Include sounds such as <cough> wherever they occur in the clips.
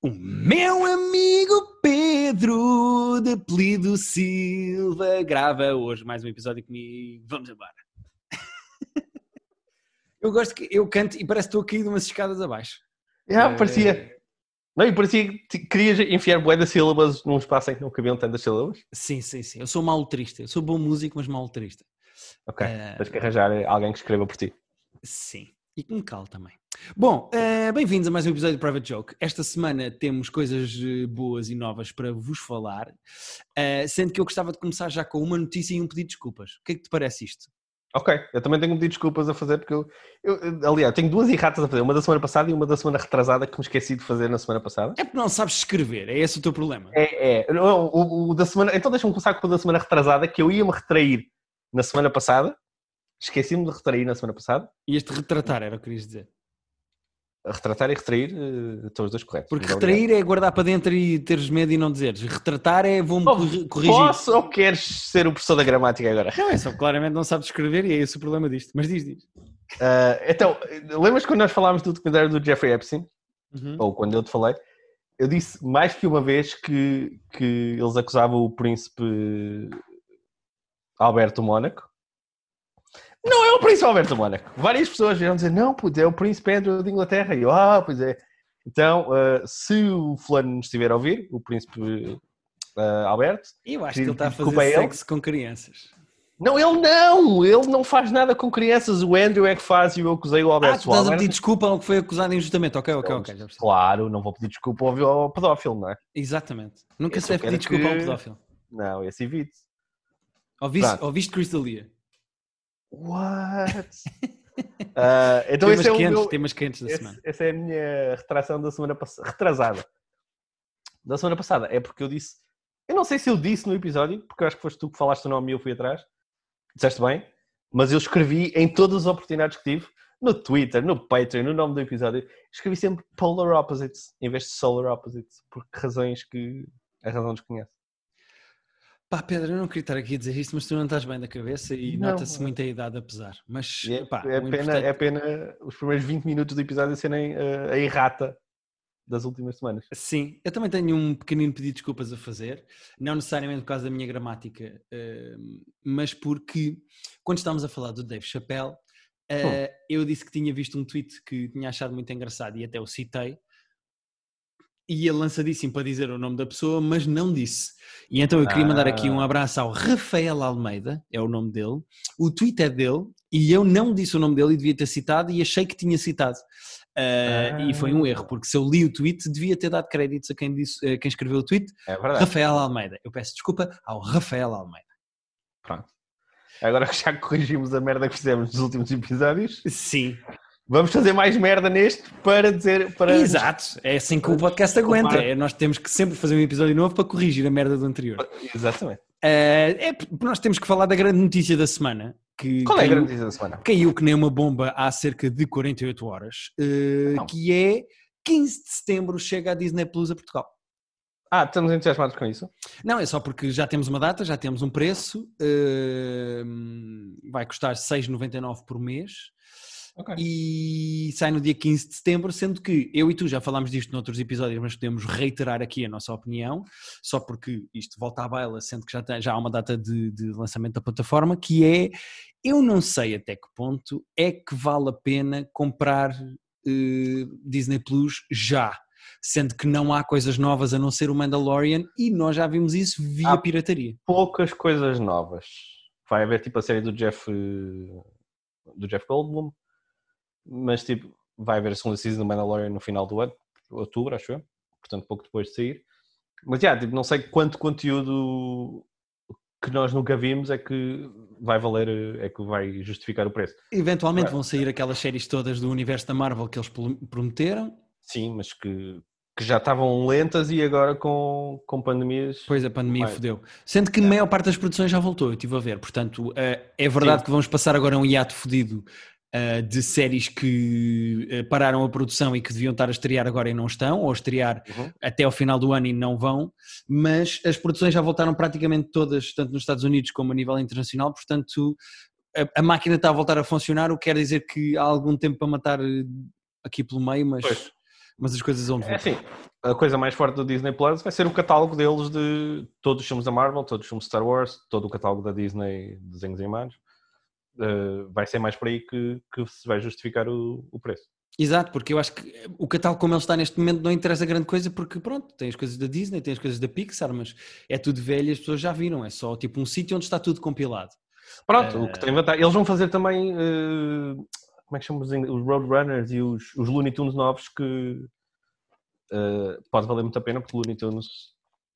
O meu amigo Pedro, de apelido Silva, grava hoje mais um episódio comigo. Vamos embora. <laughs> Eu gosto que eu canto e parece que estou a cair de umas escadas abaixo. Já, Eh, parecia. Não, e parecia que querias enfiar bué de sílabas num espaço em que não cabiam tantas sílabas. Sim, sim, sim. Eu sou mau letrista. Eu sou bom músico, mas mau letrista. Ok, Eh, tens que arranjar alguém que escreva por ti. Sim. E que me cale também. Bom, eh, bem-vindos a mais um episódio de Private Joke. Esta semana temos coisas eh, boas e novas para vos falar, eh, sendo que eu gostava de começar já com uma notícia e um pedido de desculpas. O que é que te parece isto? Ok, eu também tenho que pedir desculpas a fazer, porque eu, eu- aliás, tenho duas erratas a fazer, uma da semana passada e uma da semana retrasada que me esqueci de fazer na semana passada. É porque não sabes escrever, é esse o teu problema. É, é, não, o, o da semana, então deixa-me começar com o da semana retrasada, que eu ia-me retrair na semana passada, esqueci-me de retrair na semana passada, E este retratar era o que querias dizer. Retratar e retrair, eh, estão os dois corretos. Porque obrigado. retrair é guardar para dentro e teres medo e não dizeres. Retratar é vou-me Oh, corri- corrigir. Posso ou queres ser o professor da gramática agora? Não, é só claramente não sabes escrever e é esse o problema disto. Mas diz, diz. Ah, então, lembras quando nós falámos do documentário do Jeffrey Epstein? Uhum. Ou quando eu te falei? Eu disse mais que uma vez que, que eles acusavam o príncipe Alberto Mónaco. Não é o príncipe Alberto Mónaco. Várias pessoas vieram dizer, não, pois é o príncipe Pedro de Inglaterra. E eu, ah, pois é. Então, ah, se o fulano nos estiver a ouvir, o príncipe ah, Alberto, Eu acho que ele está a fazer ele. sexo com crianças. não, ele não! Ele não faz nada com crianças. O Andrew é que faz e eu acusei o Ah, Alberto. tu O estás a pedir desculpa ao que foi acusado injustamente. Ok, ok, ok. Claro, não vou pedir desculpa ao, ao pedófilo, não é? Exatamente. Nunca Eu se deve pedir desculpa que- pedófilo. Não, esse evite. Ouviste, ouviste Crystalia? What? <laughs> Ah, então temas esse é o quentes, meu, temas quentes da esse- semana. essa é a minha retração da semana passada. Retrasada. Da semana passada. É porque eu disse. Eu não sei se eu disse no episódio, porque eu acho que foste tu que falaste o nome e eu fui atrás. Disseste bem. Mas eu escrevi em todas as oportunidades que tive, no Twitter, no Patreon, no nome do episódio, escrevi sempre Polar Opposites em vez de Solar Opposites, por razões que a razão desconhece. Pá, Pedro, eu não queria estar aqui a dizer isto, mas tu não estás bem da cabeça e nota-se muita idade a pesar. Mas, É, pá, é, pena, importante- é pena os primeiros 20 minutos do episódio serem eh, a errata das últimas semanas. Sim, eu também tenho um pequenino pedido de desculpas a fazer, não necessariamente por causa da minha gramática, eh, mas porque quando estávamos a falar do Dave Chappelle, eh, eu disse que tinha visto um tweet que tinha achado muito engraçado e até o citei, e ele lançadíssimo para dizer o nome da pessoa, mas não disse. E então eu queria mandar aqui um Ah. abraço ao Rafael Almeida, é o nome dele, o tweet é dele, e eu não disse o nome dele e devia ter citado, e achei que tinha citado. Uh, E foi um erro, porque se eu li o tweet, devia ter dado créditos a quem, disse, a quem escreveu o tweet, É verdade. Rafael Almeida. Eu peço desculpa ao Rafael Almeida. Pronto. Agora que já corrigimos a merda que fizemos nos últimos episódios, Sim, vamos fazer mais merda neste para dizer. Para... exato. É assim que o podcast aguenta. É, nós temos que sempre fazer um episódio novo para corrigir a merda do anterior. Exatamente. Uh, é, nós temos que falar da grande notícia da semana. Que Qual é a grande notícia da semana? caiu que nem uma bomba há cerca de 48 horas, uh, que é 15 de setembro chega a Disney Plus a Portugal. Ah, estamos entusiasmados com isso? Não, é só porque já temos uma data, já temos um preço, uh, vai custar 6,99 por mês Ok. e sai no dia 15 de setembro, sendo que eu e tu já falámos disto noutros episódios, mas podemos reiterar aqui a nossa opinião, só porque isto volta à baila, sendo que já, tem- já há uma data de, de lançamento da plataforma, que é, eu não sei até que ponto é que vale a pena comprar eh, Disney Plus já, sendo que não há coisas novas a não ser o Mandalorian e nós já vimos isso via Ah. pirataria. Poucas coisas novas. Vai haver tipo a série do Jeff. do Jeff Goldblum, mas tipo, vai haver a segunda season do Mandalorian no final do ano, outubro, acho eu. Portanto, pouco depois de sair. Mas já, tipo, não sei quanto conteúdo que nós nunca vimos é que vai valer, eh, é que vai justificar o preço. Eventualmente vão sair aquelas séries todas do universo da Marvel que eles prom- prometeram, Sim, mas que, que já estavam lentas e agora com, com pandemias. Pois a pandemia Vai. fodeu. Sendo que a maior parte das produções já voltou, eu estive a ver. Portanto, eh, é verdade Sim. que vamos passar agora um hiato fodido eh, de séries que eh, pararam a produção e que deviam estar a estrear agora e não estão, ou a estrear Uhum. até ao final do ano e não vão, mas as produções já voltaram praticamente todas, tanto nos Estados Unidos como a nível internacional, portanto a, a máquina está a voltar a funcionar, o que quer dizer que há algum tempo para matar eh, aqui pelo meio, mas, Pois. mas as coisas vão É assim, a coisa mais forte do Disney Plus vai ser o catálogo deles de todos os filmes da Marvel, todos os filmes de Star Wars, todo o catálogo da Disney de desenhos animados. Uh, vai ser mais por aí que, que se vai justificar o, o preço. Exato, porque eu acho que o catálogo como ele está neste momento não interessa grande coisa porque pronto, tem as coisas da Disney, tem as coisas da Pixar, mas é tudo velho e as pessoas já viram, é só tipo um sítio onde está tudo compilado. Pronto, uh... o que tem vantagem. Eles vão fazer também, uh, como é que chamamos os Roadrunners e os, os Looney Tunes novos que uh, pode valer muito a pena porque o Looney Tunes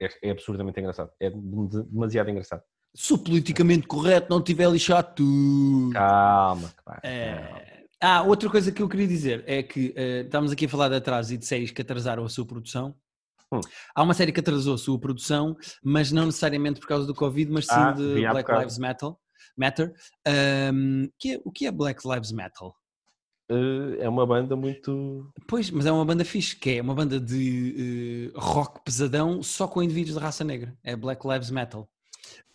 é, é absurdamente engraçado, é demasiado engraçado. Se o politicamente correto não tiver lixado tudo. Calma, é... Ah, outra coisa que eu queria dizer é que uh, estamos aqui a falar de atraso e de séries que atrasaram a sua produção. Hum. Há uma série que atrasou a sua produção, mas não necessariamente por causa do Covid, mas sim ah, de Black Lives Matter. Matter. Um, que é, o que é Black Lives Metal? Uh, é uma banda muito. Pois, mas é uma banda fixe, que é uma banda de uh, rock pesadão só com indivíduos de raça negra. É Black Lives Metal.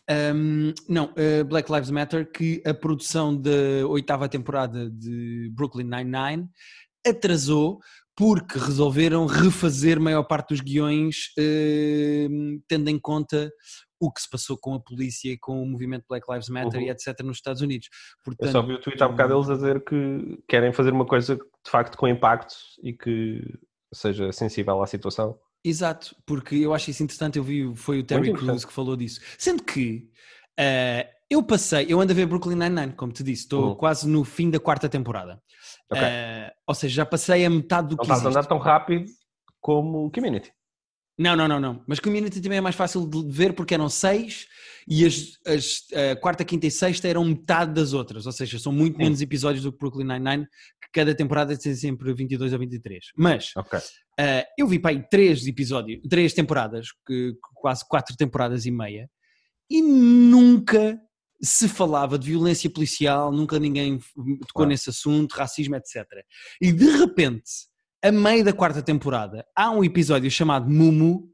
Um, não, uh, Black Lives Matter, que a produção da oitava temporada de Brooklyn Nine-Nine atrasou porque resolveram refazer maior parte dos guiões, uh, tendo em conta o que se passou com a polícia e com o movimento Black Lives Matter uhum. e etc. nos Estados Unidos. Portanto, Eu só vi o tweet há um bocado deles a dizer que querem fazer uma coisa de facto com impacto e que seja sensível à situação. Exato, porque eu acho isso interessante. Eu vi, foi o Terry Crews que falou disso. Sendo que uh, eu passei, eu ando a ver Brooklyn Nine-Nine, como te disse, estou uhum. quase no fim da quarta temporada. Okay. Uh, ou seja, já passei a metade do não que estás a andar tão rápido como Community. Não, não, não, não. Mas Community também é mais fácil de ver porque eram seis e as, as quarta, quinta e sexta eram metade das outras. Ou seja, são muito Sim. menos episódios do que Brooklyn Nine-Nine, que cada temporada tem sempre 22 a 23. Mas okay. Uh, eu vi para aí três episódios, três temporadas, que, quase quatro temporadas e meia, e nunca se falava de violência policial, nunca ninguém tocou ah. nesse assunto, racismo, etc. E de repente a meio da quarta temporada, há um episódio chamado Mumu,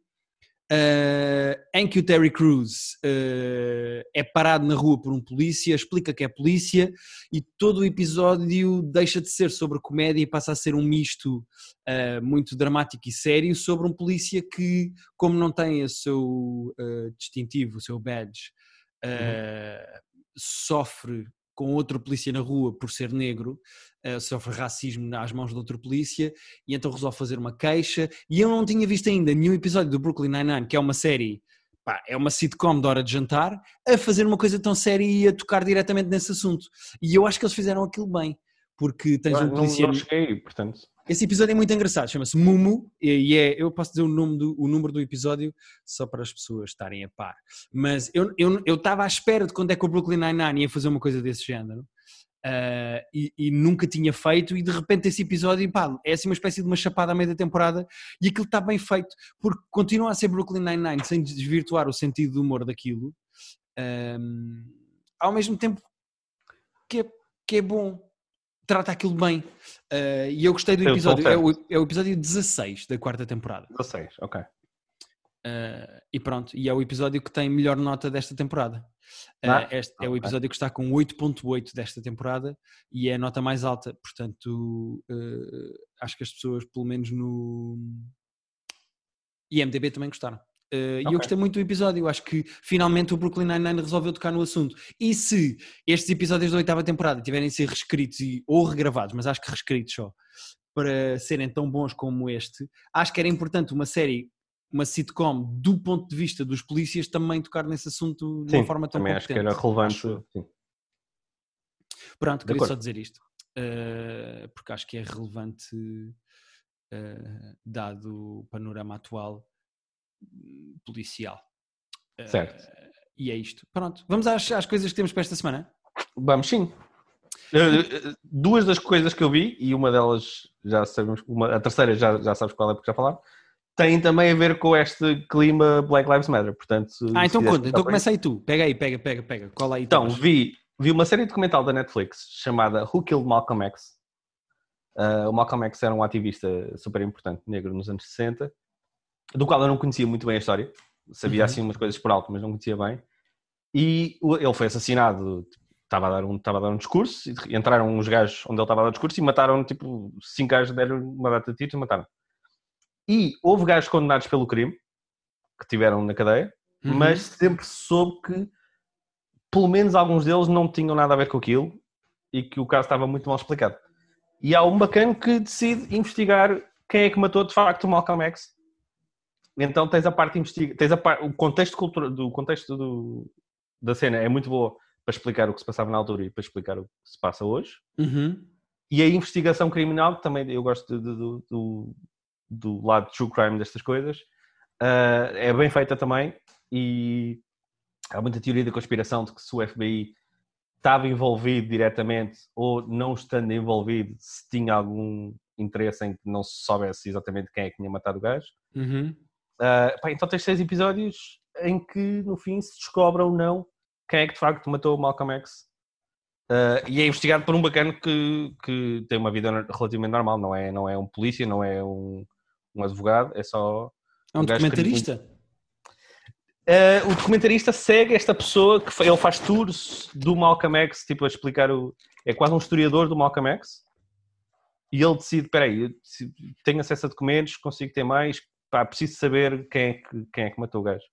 uh, em que o Terry Crews uh, é parado na rua por um polícia, explica que é polícia, e todo o episódio deixa de ser sobre comédia e passa a ser um misto uh, muito dramático e sério sobre um polícia que, como não tem o seu distintivo, o seu badge, uhum. sofre com outro polícia na rua por ser negro, uh, sofre racismo às mãos de outro polícia e então resolve fazer uma queixa. E eu não tinha visto ainda nenhum episódio do Brooklyn Nine-Nine, que é uma série, pá, é uma sitcom de hora de jantar, a fazer uma coisa tão séria e a tocar diretamente nesse assunto. E eu acho que eles fizeram aquilo bem, porque tens um polícia. Não, não cheguei, portanto. Esse episódio é muito engraçado, chama-se Mumu, e é, eu posso dizer o, nome do, o número do episódio só para as pessoas estarem a par. Mas eu estava eu, à espera de quando é que o Brooklyn Nine-Nine ia fazer uma coisa desse género, uh, e, e, nunca tinha feito, e de repente esse episódio, pá, é assim uma espécie de uma chapada à meia da temporada, e aquilo está bem feito, porque continua a ser Brooklyn Nine-Nine, sem desvirtuar o sentido do humor daquilo, um, ao mesmo tempo que é, que é bom trata aquilo bem. Uh, e eu gostei do episódio. É o, é o, episódio 16 da quarta temporada. 16, ok. Uh, e pronto, e é o episódio que tem melhor nota desta temporada. Uh, ah, este okay. é o episódio que está com 8.8 desta temporada e é a nota mais alta. Portanto, acho que as pessoas, pelo menos no IMDB, também gostaram. Uh, okay. E eu gostei muito do episódio. Eu acho que finalmente o Brooklyn Nine-Nine resolveu tocar no assunto. E se estes episódios da oitava temporada tiverem de ser reescritos e, ou regravados, mas acho que reescritos só, para serem tão bons como este, acho que era importante uma série, uma sitcom do ponto de vista dos polícias também tocar nesse assunto de sim, uma forma tão também competente. acho que era relevante. Sim. Pronto, queria só dizer isto. Uh, porque acho que é relevante uh, dado o panorama atual policial. Certo. Uh, e é isto. Pronto. Vamos às, às coisas que temos para esta semana? Vamos sim. Uh, duas das coisas que eu vi, e uma delas já sabemos, uma, a terceira já, já sabes qual é porque já falaram, tem também a ver com este clima Black Lives Matter. Portanto, ah, então conta, então começa aí tu. Pega aí, pega, pega, pega. Cola aí. Então, vi, vi uma série documental da Netflix chamada Who Killed Malcolm X. Uh, o Malcolm X era um ativista super importante negro nos anos 60 do qual eu não conhecia muito bem a história. Sabia uhum. assim umas coisas por alto, mas não conhecia bem. E ele foi assassinado, estava a dar um, estava a dar um discurso, e entraram uns gajos onde ele estava a dar um discurso e mataram, tipo, cinco gajos deram uma data de tiros e mataram. E houve gajos condenados pelo crime, que tiveram na cadeia, Uhum. mas sempre soube que pelo menos alguns deles não tinham nada a ver com aquilo e que o caso estava muito mal explicado. E há um bacana que decide investigar quem é que matou de facto o Malcolm X. Então tens a parte investiga, tens a o contexto cultura... do contexto do... da cena é muito boa para explicar o que se passava na altura e para explicar o que se passa hoje. Uhum. E a investigação criminal, que também eu gosto de- de- do, do, do lado true crime destas coisas, ah, é bem feita também. E há muita teoria da conspiração de que se o FBI estava envolvido diretamente ou não estando envolvido, se tinha algum interesse em que não se soubesse exatamente quem é que tinha matado o gajo. Uhum. Ah, pá, então tens seis episódios em que no fim se descobre ou não quem é que de facto matou o Malcolm X. Ah, e é investigado por um bacana que, que tem uma vida relativamente normal, não é, não é um polícia, não é um, um advogado, é só. É um Um gajo que- documentarista? Ah, o documentarista segue esta pessoa que ele faz tours do Malcolm X, tipo a explicar o. É quase um historiador do Malcolm X. E ele decide: peraí, tenho acesso a documentos, consigo ter mais, pá, preciso saber quem é que, quem é que matou o gajo.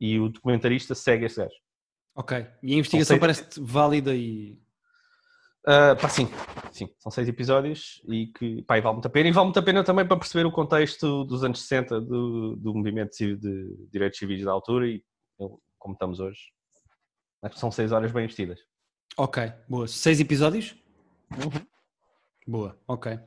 E o documentarista segue esse gajo. Ok. E a investigação Ou seja- parece válida e. Ah, pá, sim, sim, são seis episódios e que pá, e vale muito a pena. E vale muito a pena também para perceber o contexto dos anos 60 do, do movimento de direitos civis da altura e como estamos hoje. Acho que são seis horas bem investidas. Ok, boa. Seis episódios? Boa, ok.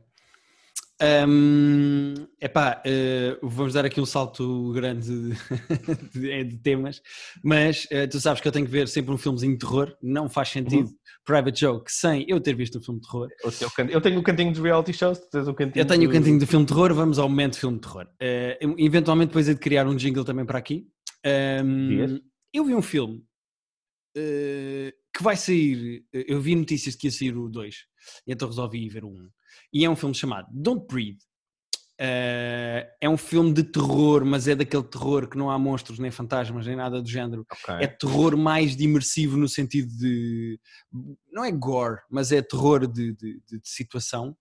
Hum, epá, eh, vamos dar aqui um salto grande de, <laughs> de- de temas, mas eh, tu sabes que eu tenho que ver sempre um filmezinho de terror, não faz sentido Private Joke sem eu ter visto um filme de terror. O Eu tenho o cantinho dos reality shows, tu tens o cantinho Eu tenho o do- cantinho do filme de terror, vamos ao momento filme de terror. Eu- eventualmente depois de criar um jingle também para aqui. Dias? eu vi um filme que vai sair, eu vi notícias de que ia sair o 2, então resolvi ir ver o 1. Um. E é um filme chamado Don't Breathe. Eh, é um filme de terror, mas é daquele terror que não há monstros, nem fantasmas, nem nada do género. Ok. É terror mais de imersivo no sentido de. Não é gore, mas é terror de, de- de- de situação.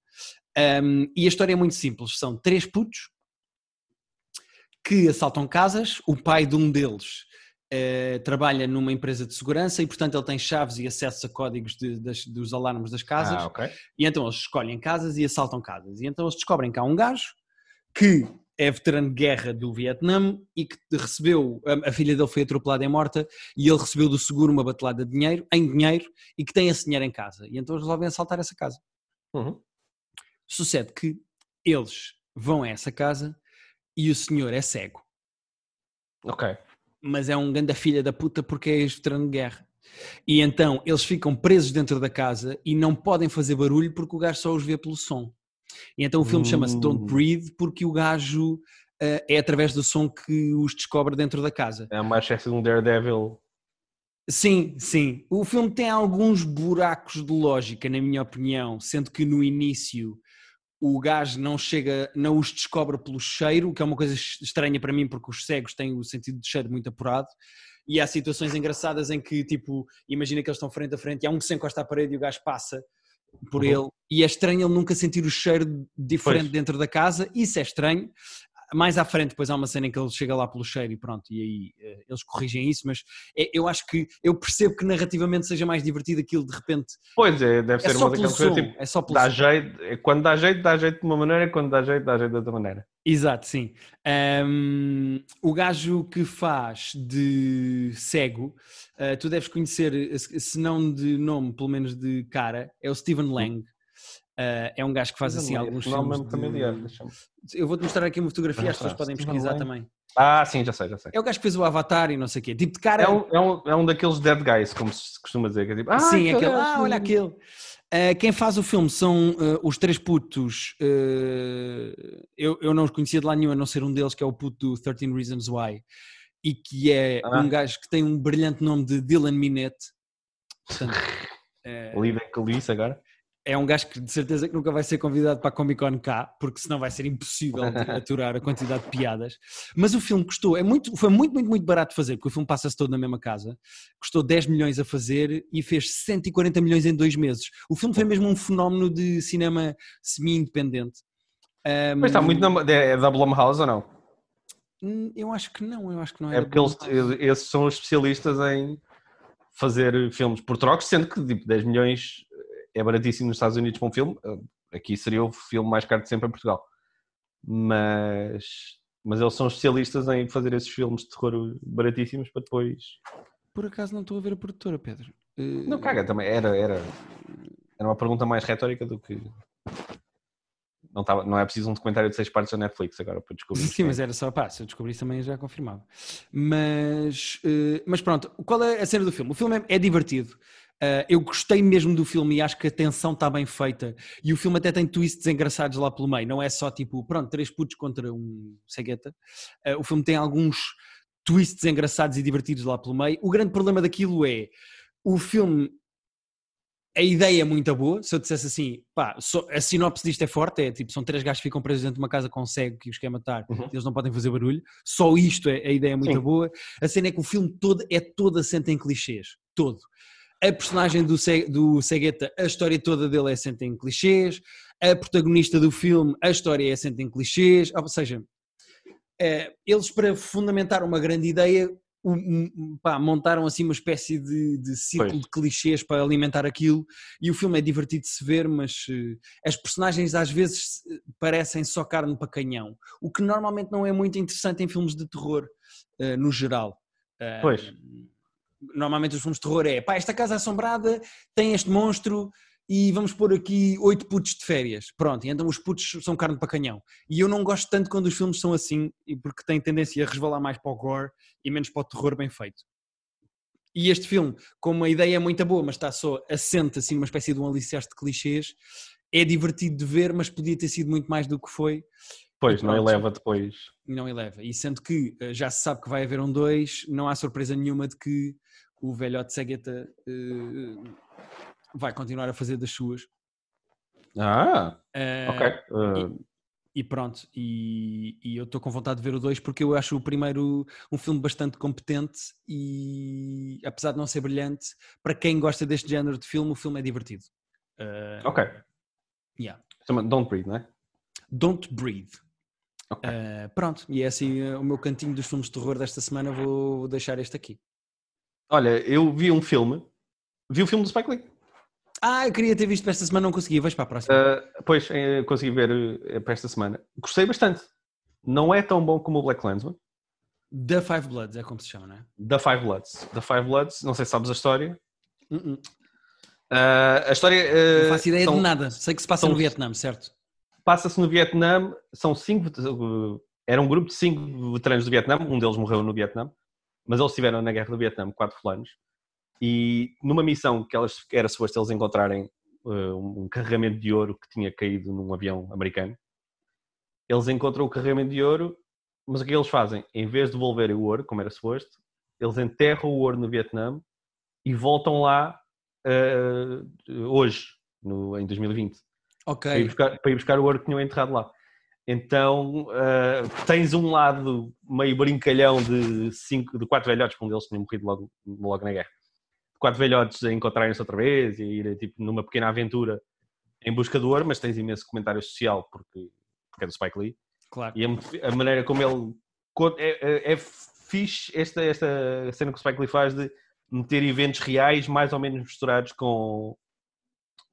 Um, e a história é muito simples: são três putos que assaltam casas. O pai de um deles eh, trabalha numa empresa de segurança e, portanto, ele tem chaves e acesso a códigos de- das- dos alarmes das casas. Ah, ok. E então eles escolhem casas e assaltam casas. E então eles descobrem que há um gajo que é veterano de guerra do Vietnã e que recebeu, a, a filha dele foi atropelada e morta e ele recebeu do seguro uma batelada de dinheiro, em dinheiro, e que tem esse dinheiro em casa. E então eles resolvem assaltar essa casa. Uhum. Sucede que eles vão a essa casa e o senhor é cego. Ok. Mas é um ganda filha da puta porque é ex-veterano de guerra. E então eles ficam presos dentro da casa e não podem fazer barulho porque o gajo só os vê pelo som. E então o filme chama-se Don't Hum. Breathe porque o gajo eh, é através do som que os descobre dentro da casa. É uma espécie de um Daredevil. Sim, sim. O filme tem alguns buracos de lógica, na minha opinião, sendo que no início o gajo não chega, não os descobre pelo cheiro, que é uma coisa estranha para mim, porque os cegos têm o sentido de cheiro muito apurado. E há situações engraçadas em que, tipo, imagina que eles estão frente a frente e há um que se encosta à parede e o gajo passa por Uhum. ele. E é estranho ele nunca sentir o cheiro diferente Pois. dentro da casa. Isso é estranho. Mais à frente, depois há uma cena em que ele chega lá pelo cheiro e pronto, e aí eh, eles corrigem isso, mas é- eu acho que eu percebo que narrativamente seja mais divertido aquilo de repente. Pois é, deve É ser uma daquelas coisas tipo. é só pelo Dá som. jeito, é quando dá jeito, dá jeito de uma maneira, quando dá jeito, dá jeito de outra maneira. Exato, sim. Ahm, o gajo que faz de cego, ah, tu deves conhecer, se se não de nome, pelo menos de cara, é o Steven Lang. Ah, é um gajo que faz assim alguns Esse nome filmes. é de- familiar, Eu vou-te mostrar aqui uma fotografia, Vai as pessoas mostrar. podem Steven pesquisar também. Ah, sim, já sei, já sei. É o gajo que fez o Avatar e não sei o quê. Tipo de cara. É um, é, um, é um daqueles dead guys, como se costuma dizer. Que é tipo, ah, Sim, aquele aquele. gajo. Ah, olha aquele. Ah, quem faz o filme são ah, os três putos. ah, eu, eu não os conhecia de lá nenhum, a não ser um deles, que é o puto do 13 Reasons Why. E que é Ah. um gajo que tem um brilhante nome de Dylan Minette. Portanto, Lidem com isso agora. É um gajo que de certeza que nunca vai ser convidado para a Comic Con cá, porque senão vai ser impossível <laughs> aturar a quantidade de piadas. Mas o filme custou, é muito, foi muito, muito, muito barato de fazer, porque o filme passa-se todo na mesma casa. Custou 10 milhões a fazer e fez 140 milhões em dois meses. O filme foi mesmo um fenómeno de cinema semi-independente. Um, Mas está muito na, é da Blumhouse ou não? hum, Eu acho que não, eu acho que não é. É porque eles, esses são os especialistas em fazer filmes por trocos, sendo que tipo, 10 milhões é baratíssimo nos Estados Unidos para um filme. Aqui seria o filme mais caro de sempre em Portugal. Mas, mas eles são especialistas em fazer esses filmes de terror baratíssimos para depois. Por acaso não estou a ver a produtora, Pedro. Uh, Não caga também. Era, era, era uma pergunta mais retórica do que. Não, tava, não é preciso um documentário de seis partes da Netflix agora para descobrir. <laughs> Sim, mas era só, pá, se eu descobrisse também já confirmava. Mas, eh, mas pronto, qual é a cena do filme? O filme é, é divertido. Eh, eu gostei mesmo do filme e acho que a tensão está bem feita. E o filme até tem twists engraçados lá pelo meio. Não é só tipo, pronto, três putos contra um cegueta. Eh, o filme tem alguns twists engraçados e divertidos lá pelo meio. O grande problema daquilo é o filme. A ideia é muito boa. Se eu dissesse assim, pá, a sinopse disto é forte: é tipo, são três gajos que ficam presos dentro de uma casa com cego que os quer matar, Uhum. eles não podem fazer barulho. Só isto é a ideia é muito Sim. boa. A cena é que o filme todo é todo assente em clichês. Todo. A personagem do, do Cegueta, a história toda dele é assente em clichês. A protagonista do filme, a história é assente em clichês. Ou seja, eh, eles para fundamentar uma grande ideia um- pá, montaram assim uma espécie de, de ciclo Pois. de clichês para alimentar aquilo e o filme é divertido de se ver mas eh, as personagens às vezes parecem só carne para canhão o que normalmente não é muito interessante em filmes de terror eh, no geral Eh, Pois. Normalmente os filmes de terror é pá, esta casa assombrada tem este monstro e vamos pôr aqui oito putos de férias. Pronto, e então os putos são carne para canhão. E eu não gosto tanto quando os filmes são assim, porque têm tendência a resvalar mais para o gore e menos para o terror bem feito. E este filme, como a ideia é muito boa, mas está só assente assim numa espécie de um alicerce de clichês, é divertido de ver, mas podia ter sido muito mais do que foi. Depois, E não eleva depois. não eleva. E sendo que eh, já se sabe que vai haver um 2, não há surpresa nenhuma de que o velhote Cegueta eh, vai continuar a fazer das suas. Ah, Eh, ok. Uh, E pronto, e, e eu estou com vontade de ver o 2 porque eu acho o primeiro um filme bastante competente e apesar de não ser brilhante, para quem gosta deste género de filme, o filme é divertido. Ok. yeah. Chama Don't Breathe, não é? Don't Breathe. Ok. Eh, pronto, e é assim o meu cantinho dos filmes de terror desta semana, vou deixar este aqui. Olha, eu vi um filme. Vi o filme do Spike Lee. Ah, eu queria ter visto para esta semana, não consegui. Vais para a próxima. Uh, pois, eh, consegui ver eh, para esta semana. Gostei bastante. Não é tão bom como o Black Landsman. The Five Bloods é como se chama, não é? Da Five Bloods. Da Five Bloods, não sei se sabes a história. Uh-uh. Uh, a história. uh, Não faço ideia são- de nada. Sei que se passa são- no Vietnã, certo? Passa-se no Vietnã. São cinco. uh, Era um grupo de cinco veteranos do Vietnã. Um deles morreu no Vietnã. Mas eles estiveram na guerra do Vietnã quatro fulanos. E numa missão que elas, era suposto eles encontrarem uh, um carregamento de ouro que tinha caído num avião americano, eles encontram o carregamento de ouro, mas o que eles fazem? Em vez de devolverem o ouro, como era suposto, eles enterram o ouro no Vietnã e voltam lá uh, hoje, no, em 2020 Ok. para ir, buscar, para ir buscar o ouro que tinham enterrado lá. Então uh, tens um lado meio brincalhão de, cinco, de quatro velhotes, porque um deles tinha morrido logo, logo na guerra. Quatro velhotes a encontrarem-se outra vez e a ir tipo, numa pequena aventura em busca do ouro, mas tens imenso comentário social porque, porque é do Spike Lee. Claro. E a, a maneira como ele é, é, é fixe esta, esta cena que o Spike Lee faz de meter eventos reais mais ou menos misturados com,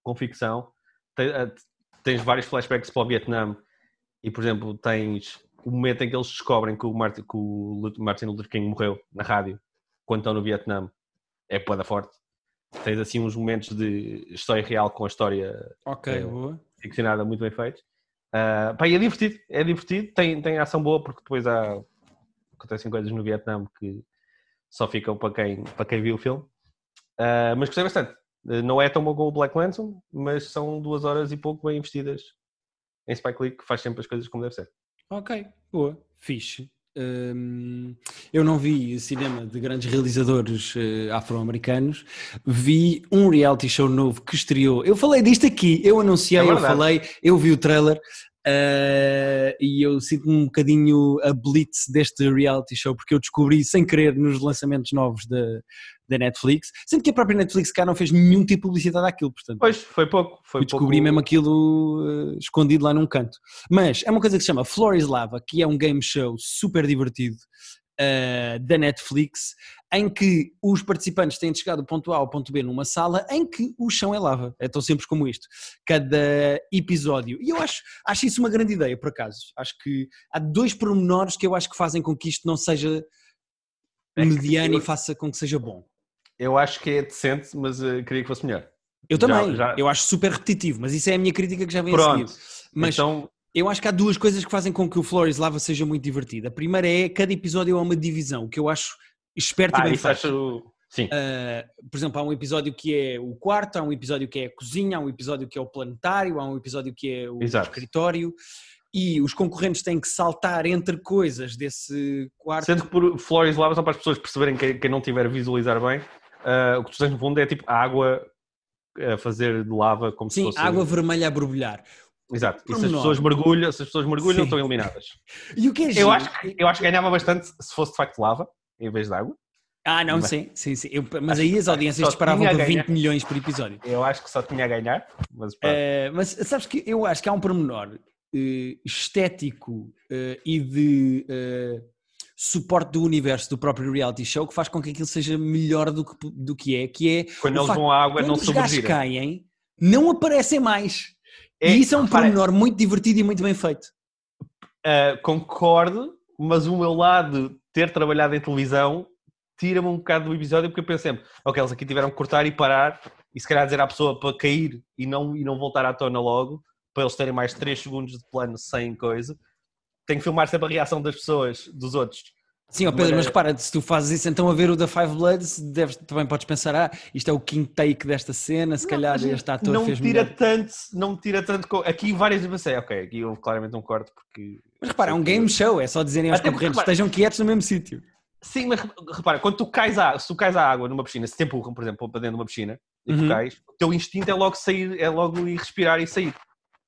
com ficção. Te- Tens vários flashbacks para o Vietnã e, por exemplo, tens o momento em que eles descobrem que o Martin, que o Martin Luther King morreu na rádio quando estão no Vietnã. É poda forte. Tens assim uns momentos de história real com a história Ok, É. boa. ficcionada muito bem feitos. Ah, pá, e é divertido, é divertido, tem, tem ação boa porque depois há acontecem coisas no Vietnã que só ficam para quem, para quem viu o filme. Ah, mas gostei bastante. Não é tão bom como o Black Landsman, mas são duas horas e pouco bem investidas em Spike Lee, que faz sempre as coisas como deve ser. Ok, boa. Fixe. Hum, eu não vi cinema de grandes realizadores eh, afro-americanos, vi um reality show novo que estreou. Eu falei disto aqui, eu anunciei, É eu falei, eu vi o trailer eh, e eu sinto um bocadinho a blitz deste reality show porque eu descobri sem querer nos lançamentos novos da, da Netflix, sendo que a própria Netflix cá não fez nenhum tipo de publicidade àquilo, portanto. Pois, foi pouco. Foi eu descobri pouco... mesmo aquilo uh, escondido lá num canto. Mas é uma coisa que se chama Floor is Lava, que é um game show super divertido uh, da Netflix, em que os participantes têm de chegar do ponto A ao ponto B numa sala em que o chão é lava. É tão simples como isto. Cada episódio. E eu acho, acho isso uma grande ideia, por acaso. Acho que há dois pormenores que eu acho que fazem com que isto não seja É que mediano eu- e faça com que seja bom. Eu acho que é decente, mas uh, queria que fosse melhor. Eu Já- também, já- eu acho super repetitivo, mas isso é a minha crítica que já vem a Pronto. seguir. Mas Então, eu acho que há duas coisas que fazem com que o Flores Lava seja muito divertido. A primeira é cada episódio é uma divisão, o que eu acho esperto e ah, bem isso feito. acho. Sim. Uh, por exemplo, há um episódio que é o quarto, há um episódio que é a cozinha, há um episódio que é o planetário, há um episódio que é o Exato. escritório e os concorrentes têm que saltar entre coisas desse quarto. Sendo que por flores lava, só para as pessoas perceberem, quem, quem não tiver a visualizar bem, uh, o que tu tens no fundo é tipo a água a fazer de lava como se Sim, fosse. água vermelha a borbulhar. Exato. E se as pessoas mergulham, se as pessoas mergulham, Sim. estão eliminadas. <laughs> E o que é Eu acho, que, eu acho que ganhava bastante se fosse de facto lava, em vez de água. Ah, não, Mas- sim, sim, sim. Eu- mas aí as audiências disparavam para 20 ganhar. milhões por episódio. Eu acho que só tinha a ganhar, mas. Eh, mas sabes que eu acho que há um pormenor eh, estético eh, e de suporte do universo do próprio reality show que faz com que aquilo seja melhor do que, do que é, que é quando eles vão à água, quando não os se gajos sobregira. caem, não aparecem mais. É, e isso é um repara, pormenor muito divertido e muito bem feito. Uh, concordo, mas o meu lado ter trabalhado em televisão tira-me um bocado do episódio porque eu penso sempre, ok, eles aqui tiveram que cortar e parar e se calhar dizer à pessoa para cair e não, e não voltar à tona logo, para eles terem mais 3 segundos de plano sem coisa. Tenho que filmar sempre a reação das pessoas, dos outros. Sim, ó Pedro, Mas mas repara, se tu fazes isso então a ver o da Five Bloods, deves, também podes pensar, ah, isto é o quinto take desta cena, se calhar Não, este ator não fez tira melhor. tanto, não tira tanto. Aqui várias vezes pensei, ok, aqui houve claramente um corte porque. Mas repara, é um game show, é só dizerem aos Até concorrentes, repara- estejam quietos no mesmo sítio. Sim, mas repara, quando tu cais à, se tu cais à água numa piscina, se te empurram, por exemplo, para dentro de uma piscina e Uhum. tu cais, o teu instinto é logo sair, é logo ir respirar e sair.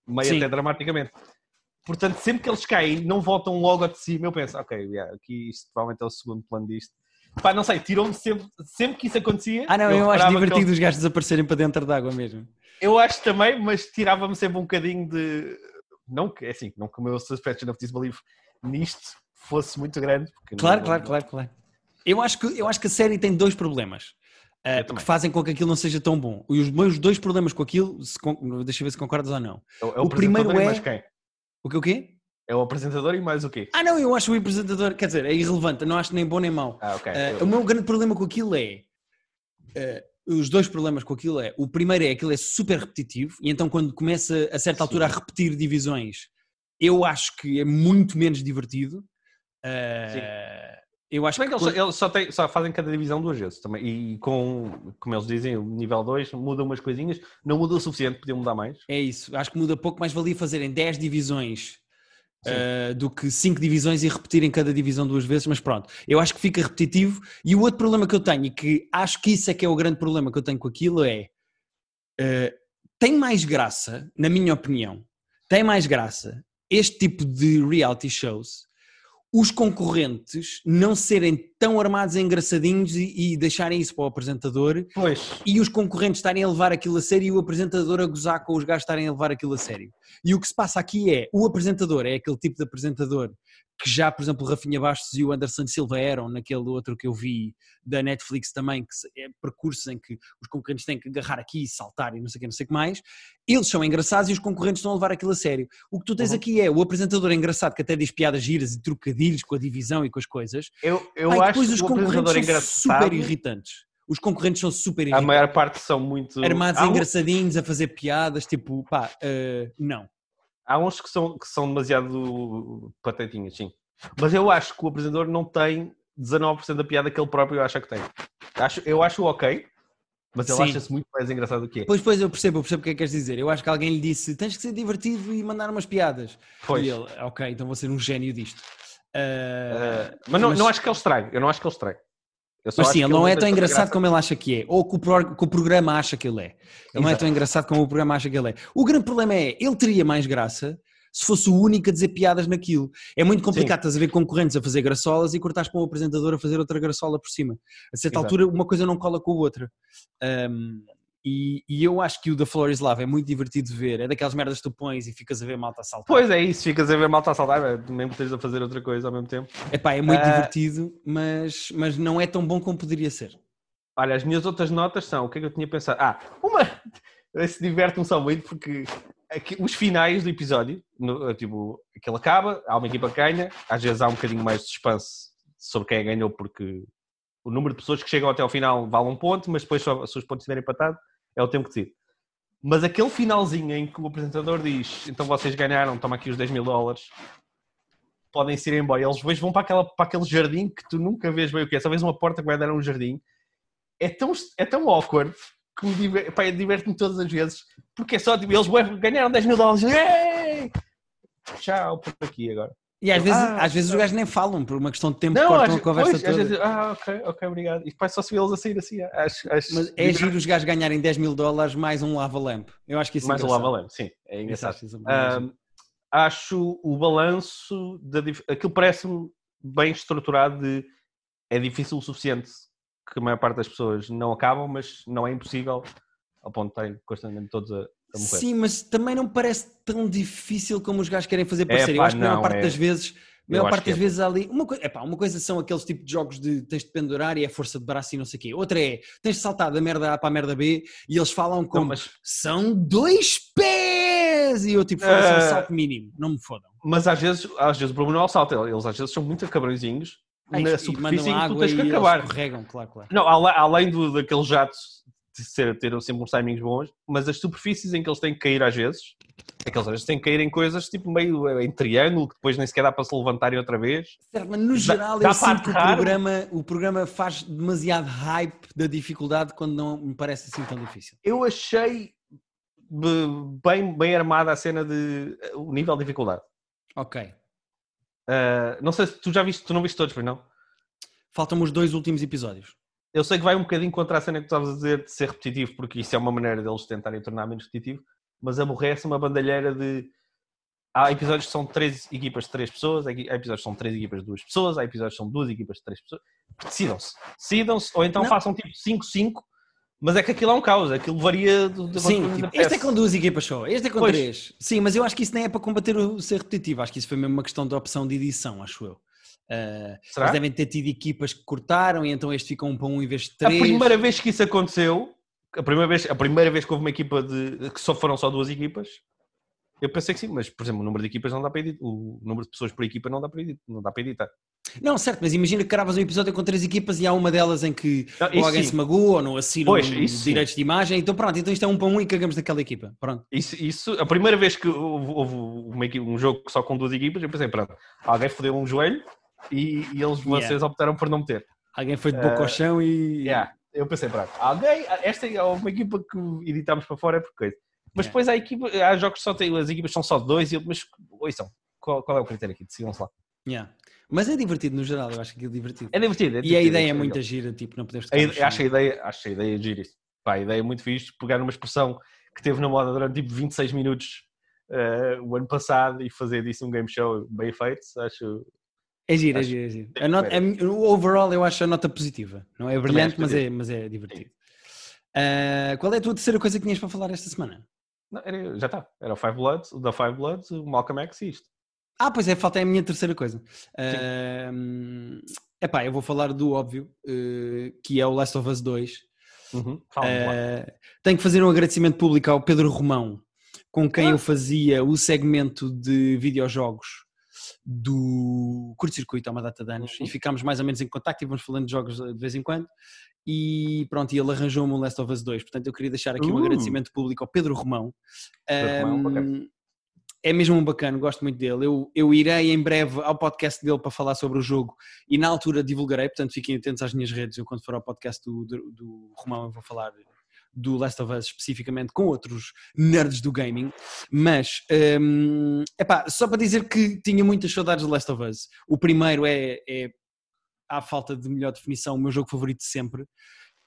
Meio Sim. até dramaticamente. Portanto, sempre que eles caem, não voltam logo a de cima, eu penso, ok, yeah, aqui isto provavelmente é o segundo plano disto. Pá, não sei, tirou-me sempre, sempre que isso acontecia. Ah, não, eu, acho reparava que divertido eles- os gajos desaparecerem para dentro d'água mesmo. Eu acho também, mas tirava-me sempre um bocadinho de. Não que, é assim, não que o meu suspension of disbelief nisto fosse muito grande. Claro, não- claro, claro, claro. Eu acho, que, eu acho que a série tem dois problemas Eu que fazem com que aquilo não seja tão bom. E os meus dois problemas com aquilo, se deixa eu ver se concordas ou não. É o, é o primeiro é-? O que o quê? É o apresentador e mais o quê? Ah, não, eu acho o apresentador, quer dizer, é irrelevante, não acho nem bom nem mau. Ah, ok. Eu- o meu grande problema com aquilo é. ah, os dois problemas com aquilo é. O primeiro é aquilo é super repetitivo, e então quando começa a certa altura a repetir divisões, eu acho que é muito menos divertido. Ah, eu acho bem que. que eles, só- eles só, têm- só fazem cada divisão duas vezes também. E com, como eles dizem, o nível 2 muda umas coisinhas, não muda o suficiente, podiam mudar mais. É isso, acho que muda pouco, mais valia fazerem 10 divisões uh, do que 5 divisões e repetirem cada divisão duas vezes, mas pronto, eu acho que fica repetitivo. E o outro problema que eu tenho, e que acho que isso é que é o grande problema que eu tenho com aquilo, é uh, tem mais graça, na minha opinião, tem mais graça este tipo de reality shows. Os concorrentes não serem tão armados e engraçadinhos e, e deixarem isso para o apresentador Pois. e os concorrentes estarem a levar aquilo a sério e o apresentador a gozar com os gajos estarem a levar aquilo a sério. E o que se passa aqui é, o apresentador é aquele tipo de apresentador que já, por exemplo, o Rafinha Bastos e o Anderson Silva eram naquele outro que eu vi da Netflix também, que é percursos em que os concorrentes têm que agarrar aqui e saltar e não sei o que, não sei o que mais. Eles são engraçados e os concorrentes estão a levar aquilo a sério. O que tu tens Uhum. aqui é o apresentador engraçado que até diz piadas giras e trocadilhos com a divisão e com as coisas. Eu, eu Pá, e acho depois os o apresentador concorrentes são super engraçado. irritantes. Os concorrentes são super A irritantes maior parte são muito. armados um- engraçadinhos a fazer piadas, tipo, pá, eh, não. Há uns que são, que são demasiado patetinhas, sim. Mas eu acho que o apresentador não tem 19% da piada que ele próprio acha que tem. Acho, eu acho ok, mas ele acha-se muito mais engraçado do que é. Pois, pois, eu percebo, eu percebo o que é que queres dizer. Eu acho que alguém lhe disse, tens que ser divertido e mandar umas piadas. Pois. E ele, ok, então vou ser um gênio disto. Eh, Uh, mas não, mas- não acho que ele estrague. Eu não acho que ele estrague. Mas sim, ele não é tão engraçado graça. como ele acha que é, ou que o, pro- que o programa acha que ele é. Ele não é Exato. tão engraçado como o programa acha que ele é. O grande problema é, ele teria mais graça se fosse o único a dizer piadas naquilo. É muito complicado, estás a ver concorrentes a fazer graçolas e cortares para um apresentador a fazer outra graçola por cima. A certa Exato. altura, uma coisa não cola com a outra. Um, e, e eu acho que o The Floor is Love é muito divertido de ver. É daquelas merdas que tu pões e ficas a ver malta a saltar. Pois é isso, ficas a ver malta a saltar, é, mesmo que estejas a fazer outra coisa ao mesmo tempo. Epá, é muito Ah. divertido, mas, mas não é tão bom como poderia ser. Olha, as minhas outras notas são, o que é que eu tinha pensado? Ah, uma, esse diverte-me só muito porque aqui- os finais do episódio, no- tipo, aquilo acaba, há uma equipa que ganha, às vezes há um bocadinho mais de suspense sobre quem ganhou porque o número de pessoas que chegam até ao final vale um ponto, mas depois só, se os pontos estiverem empatados, é o tempo que decide. Mas aquele finalzinho em que o apresentador diz, então vocês ganharam, toma aqui os 10 mil dólares, podem ir embora. E eles depois vão para, aquela, para aquele jardim que tu nunca vês bem o que é, só vês uma porta que vai dar um jardim. É tão, é tão awkward que me diver- pá, diverte-me todas as vezes, porque é só tipo, eles ganharam 10 mil dólares, tchau, por aqui agora. E às vezes, Ah, às vezes os gajos nem falam, por uma questão de tempo, Não, cortam a conversa pois, toda. vezes, ah, ok, ok, obrigado. E depois só se vê eles a sair assim. Acho, acho, Mas é giro os gajos ganharem 10 mil dólares mais um lava lamp. Eu acho que isso é mais um engraçado. lava lamp, sim, é engraçado. Ahm, acho o balanço, da, aquilo parece-me bem estruturado de é difícil o suficiente que a maior parte das pessoas não acabam, mas não é impossível ao ponto de estarem constantemente todos a. Sim, mas também não parece tão difícil como os gajos querem fazer parecer. eu pá, acho que a maior não, parte é- das vezes, a eu maior parte das é, vezes há ali. Uma, coi- epá, uma coisa são aqueles tipos de jogos de tens de pendurar e é força de braço e não sei o quê. Outra é tens de saltar da merda A para a merda B e eles falam Não, como mas, são dois pés! E eu tipo, foda-se, é um Ah. salto mínimo, não me fodam. mas às vezes, às vezes o problema não é o salto, eles às vezes são muito cabrõezinhos na e superfície que tu água tens e que acabar. claro, claro. Não, além do, daqueles jatos de ser, ter sempre uns timings bons, mas as superfícies em que eles têm que cair às vezes, é que eles às vezes têm que cair em coisas tipo meio eh, em triângulo, que depois nem sequer dá para se levantarem outra vez. Certo, mas no geral dá eu sinto que o programa, o programa faz demasiado hype da dificuldade quando não me parece assim tão difícil. Eu achei be- bem, bem armada a cena de eh, o nível de dificuldade. Ok. Ah, não sei se tu já viste, tu não viste todos, pois não? Faltam-me os dois últimos episódios. Eu sei que vai um bocadinho contra a cena que tu estavas a dizer de ser repetitivo, porque isso é uma maneira deles tentarem tornar menos repetitivo, mas aborrece uma bandalheira de. Há episódios que são três equipas de três pessoas, há episódios que são três equipas de duas pessoas, há episódios que são duas equipas de três pessoas. Decidam-se. Decidam-se, ou então Não. façam tipo 5-5, mas é que aquilo é um caos, aquilo varia do, do Sim, tipo, este é com duas equipas só, este é com Pois. três. Sim, mas eu acho que isso nem é para combater o ser repetitivo, acho que isso foi mesmo uma questão de opção de edição, acho eu. Será? eles devem ter tido equipas que cortaram e então este fica um para um em vez de A três. primeira vez que isso aconteceu, a primeira vez, a primeira vez que houve uma equipa de. que só foram só duas equipas, eu pensei que sim, mas por exemplo, o número de equipas não dá para editar, o número de pessoas por equipa não dá para editar. Não dá para editar. Não, certo, mas imagina que cravas um episódio com três equipas e há uma delas em que Não, alguém sim. se magoa ou não assinam Pois, sim. direitos de imagem, então pronto, então isto é um para um e cagamos naquela equipa. Pronto. Isso, isso, a primeira vez que houve, houve um jogo só com duas equipas, eu pensei, pronto, alguém fodeu um joelho e, e eles, vocês Yeah. optaram por não meter. Alguém foi de boca ao Eh, chão e. Yeah. Eu pensei, pronto, alguém, esta é uma equipa que editámos para fora é por coisa. Mas Yeah. depois há, equipa, há jogos que só têm, as equipas são só dois, e eu, mas ouçam, qual, qual é o critério aqui? Decidam-se lá. Yeah. Mas é divertido no geral, eu acho que é divertido. É divertido. é e a divertido, ideia é legal. muito gira, tipo, não poderes A tocar ide- acho, a ideia, acho a ideia gira isso. Pá, a ideia é muito fixe, pegar uma expressão que teve na moda durante tipo 26 minutos eh, o ano passado e fazer disso um game show bem feito, acho... É giro, é Acho- giro, é giro. tem A nota, a- o overall eu acho a nota positiva. Não é brilhante, mas é, mas é divertido. Ah, qual é a tua terceira coisa que tinhas para falar esta semana? Não, era- já está. Era o Five Bloods, o da Five Bloods, o Malcolm X e isto. Ah, pois é, falta é a minha terceira coisa. É epá, eu vou falar do óbvio, eh, que é o Last of Us 2. Uhum. Eh, tenho que fazer um agradecimento público ao Pedro Romão, com quem Ah. eu fazia o segmento de videojogos do curto-circuito há uma data de anos Uhum. e ficámos mais ou menos em contacto e vamos falando de jogos de vez em quando e pronto, e ele arranjou-me o Last of Us 2 portanto eu queria deixar aqui um Uh. agradecimento público ao Pedro Romão Pedro Romão, Ahm, bacana. é mesmo um bacana, gosto muito dele. Eu, eu irei em breve ao podcast dele para falar sobre o jogo e na altura divulgarei, portanto fiquem atentos às minhas redes. Eu, quando for ao podcast do, do, do Romão, eu vou falar do Last of Us especificamente com outros nerds do gaming. Mas, hum, epá, só para dizer que tinha muitas saudades do Last of Us. O primeiro é, é à falta de melhor definição, o meu jogo favorito de sempre.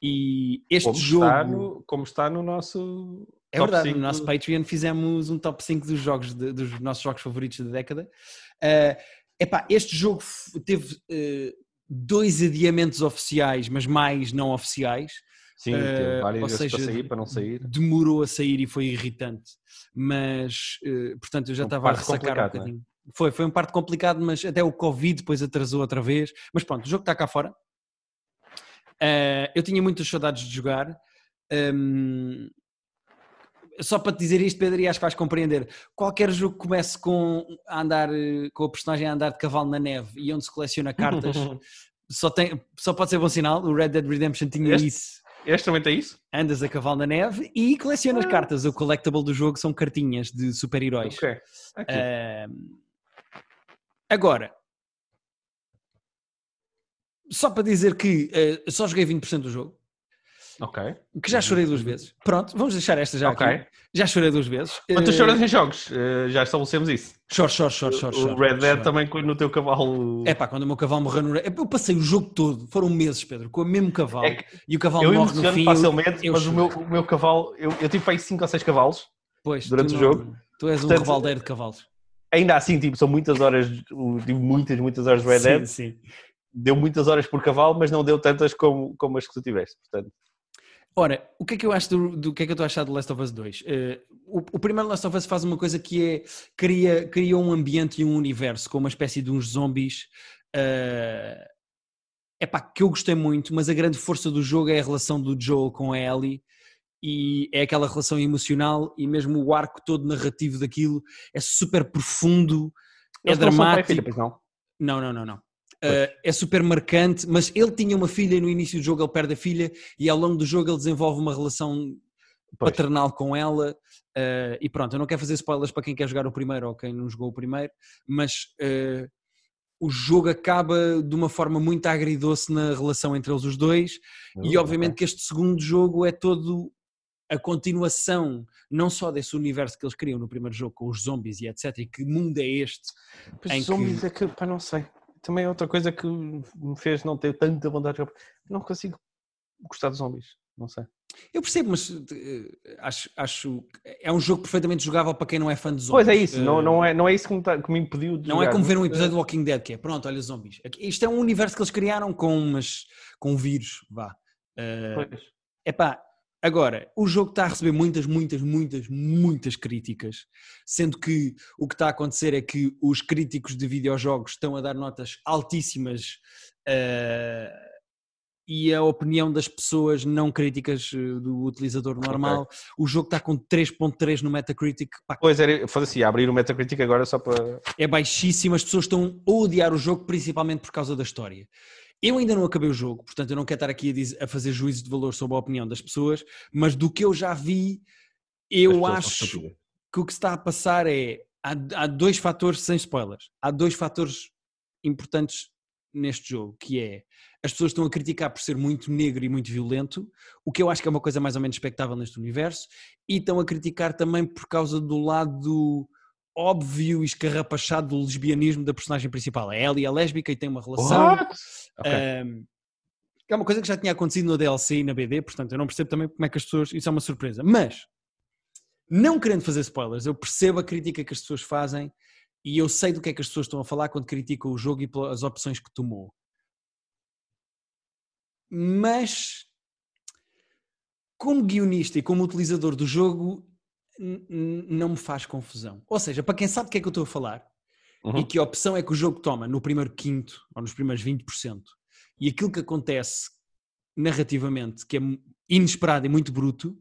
E este Como, jogo. está no, como está no nosso É verdade, cinco. no nosso Patreon fizemos um top 5 dos jogos de- dos nossos jogos favoritos da década. Uh, epá, este jogo teve uh, dois adiamentos oficiais, mas mais não oficiais. Sim, teve várias ou vezes para seja, sair, para não sair. Demorou a sair e foi irritante. Mas, uh, portanto, eu já Uma estava a ressacar um é? bocadinho. Foi, foi um parte complicado, mas até o Covid depois atrasou outra vez. Mas pronto, o jogo está cá fora. Uh, eu tinha muitas saudades de jogar. Um, só para te dizer isto, Pedro, e acho que vais compreender. Qualquer jogo que comece com, a andar, com a personagem a andar de cavalo na neve e onde se coleciona cartas, <laughs> só, tem, só pode ser bom sinal. O Red Dead Redemption tinha Este- isso. Este também tem isso? Andas a cavalo na neve e colecionas Ah. cartas. O collectible do jogo são cartinhas de super-heróis. Ok. Ahm, agora, só para dizer que eh, só joguei 20% do jogo, ok. que já chorei duas vezes. Pronto, vamos deixar esta já Ok. aqui. Já chorei duas vezes. Mas tu Eh, choras em jogos, eh, já estabelecemos isso. Choro, choro, choro, choro. o Red Dead também no teu cavalo. É pá, quando o meu cavalo morreu no. Eu passei o jogo todo, foram meses, Pedro, com o mesmo cavalo. É e o cavalo eu morre no fim. facilmente, eu mas o meu, o meu cavalo, eu, eu tive aí 5 ou 6 cavalos. Pois, durante o não- jogo. Tu és um Portanto, revaldeiro de cavalos. Ainda assim, tipo, são muitas horas, o- tive muitas, muitas horas de Red Dead. Sim, sim. Deu muitas horas por cavalo, mas não deu tantas como, como as que tu tiveste. Portanto, Ora, o que é que eu acho do, do que é que eu estou a achar do Last of Us 2? Eh, o, o primeiro Last of Us faz uma coisa que é cria, cria um ambiente e um universo com uma espécie de uns zombies. É epá, que eu gostei muito, mas a grande força do jogo é a relação do Joel com a Ellie e é aquela relação emocional e mesmo o arco todo narrativo daquilo é super profundo, é eles e dramático. filha, não? Não, não, não, não. Uh, é super marcante, mas ele tinha uma filha e no início do jogo ele perde a filha e ao longo do jogo ele desenvolve uma relação Pois. paternal com ela uh, e pronto, eu não quero fazer spoilers para quem quer jogar o primeiro ou quem não jogou o primeiro, mas uh, o jogo acaba de uma forma muito agridoce na relação entre eles os dois e Hum, obviamente que este segundo jogo é todo a continuação não só desse universo que eles criam no primeiro jogo com os zombies e etc e que mundo é este Pois zombies que- é que, pá, não sei. Também é outra coisa que me fez não ter tanta vontade de jogar. Não consigo gostar de zombies. Não sei. Eu percebo, mas eh, acho, acho é um jogo perfeitamente jogável para quem não é fã de zombies. Pois é isso, Eh, não, não, é, não é isso que me, tá- que me impediu de não é jogar. como ver um Mas, episódio do Walking Dead que é pronto, olha zombies. Aqui- Isto é um universo que eles criaram com umas, com um vírus, vá. eh, É pois. epá, agora, o jogo está a receber muitas, muitas, muitas, muitas críticas, sendo que o que está a acontecer é que os críticos de videojogos estão a dar notas altíssimas eh, e a opinião das pessoas não críticas eh, do utilizador normal. O jogo está com 3.3 no Metacritic, pá, Pois era, foi assim, abrir o Metacritic agora só para. é baixíssimo, as pessoas estão a odiar o jogo principalmente por causa da história. Eu ainda não acabei o jogo, portanto eu não quero estar aqui a, dizer- a fazer juízo de valor sobre a opinião das pessoas, mas do que eu já vi, eu acho que o que está a passar é. Há, há dois fatores, sem spoilers, há dois fatores importantes neste jogo, que é as pessoas estão a criticar por ser muito negro e muito violento, o que eu acho que é uma coisa mais ou menos expectável neste universo, e estão a criticar também por causa do lado óbvio e escarrapachado do lesbianismo da personagem principal. A Ellie é lésbica e tem uma relação. What? Ok. Um, é uma coisa que já tinha acontecido no DLC e na BD, portanto eu não percebo também como é que as pessoas. Isso é uma surpresa. Mas, não querendo fazer spoilers, eu percebo a crítica que as pessoas fazem e eu sei do que é que as pessoas estão a falar quando criticam o jogo e pelas opções que tomou. Mas, como guionista e como utilizador do jogo, não me faz confusão. Ou seja, para quem sabe do que é que eu estou a falar, Uhum. e que a opção é que o jogo toma no primeiro quinto ou nos primeiros 20%, e aquilo que acontece narrativamente, que é inesperado e muito bruto,